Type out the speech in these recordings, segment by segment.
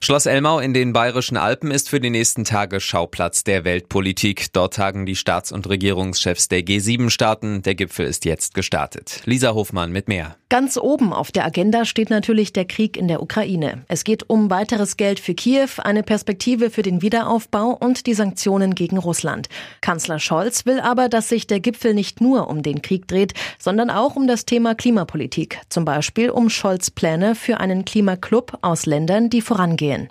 Schloss Elmau in den Bayerischen Alpen ist für die nächsten Tage Schauplatz der Weltpolitik. Dort tagen die Staats- und Regierungschefs der G7-Staaten. Der Gipfel ist jetzt gestartet. Lisa Hofmann mit mehr. Ganz oben auf der Agenda steht natürlich der Krieg in der Ukraine. Es geht um weiteres Geld für Kiew, eine Perspektive für den Wiederaufbau und die Sanktionen gegen Russland. Kanzler Scholz will aber, dass sich der Gipfel nicht nur um den Krieg dreht, sondern auch um das Thema Klimapolitik. Zum Beispiel um Scholz Pläne für einen Klimaclub aus Ländern, die voran angehen.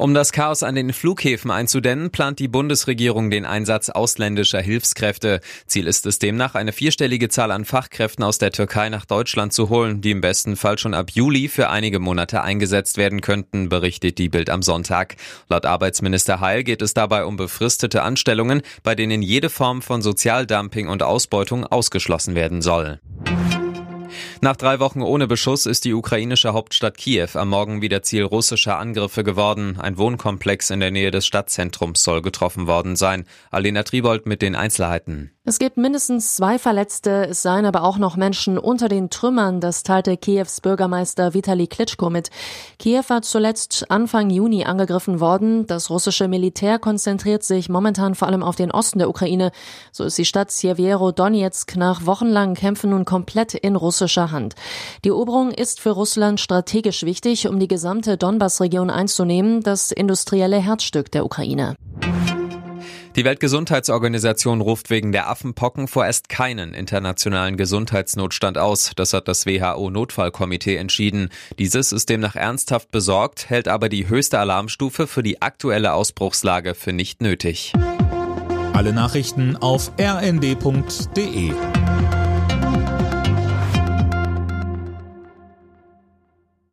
Um das Chaos an den Flughäfen einzudämmen, plant die Bundesregierung den Einsatz ausländischer Hilfskräfte. Ziel ist es demnach, eine vierstellige Zahl an Fachkräften aus der Türkei nach Deutschland zu holen, die im besten Fall schon ab Juli für einige Monate eingesetzt werden könnten, berichtet die Bild am Sonntag. Laut Arbeitsminister Heil geht es dabei um befristete Anstellungen, bei denen jede Form von Sozialdumping und Ausbeutung ausgeschlossen werden soll. Nach drei Wochen ohne Beschuss ist die ukrainische Hauptstadt Kiew am Morgen wieder Ziel russischer Angriffe geworden. Ein Wohnkomplex in der Nähe des Stadtzentrums soll getroffen worden sein. Alena Tribold mit den Einzelheiten. Es gibt mindestens zwei Verletzte, es seien aber auch noch Menschen unter den Trümmern, das teilte Kiews Bürgermeister Vitali Klitschko mit. Kiew war zuletzt Anfang Juni angegriffen worden. Das russische Militär konzentriert sich momentan vor allem auf den Osten der Ukraine. So ist die Stadt Siewiero Donetsk nach wochenlangen Kämpfen nun komplett in russischer Hand. Die Eroberung ist für Russland strategisch wichtig, um die gesamte Donbass-Region einzunehmen, das industrielle Herzstück der Ukraine. Die Weltgesundheitsorganisation ruft wegen der Affenpocken vorerst keinen internationalen Gesundheitsnotstand aus. Das hat das WHO-Notfallkomitee entschieden. Dieses ist demnach ernsthaft besorgt, hält aber die höchste Alarmstufe für die aktuelle Ausbruchslage für nicht nötig. Alle Nachrichten auf rnd.de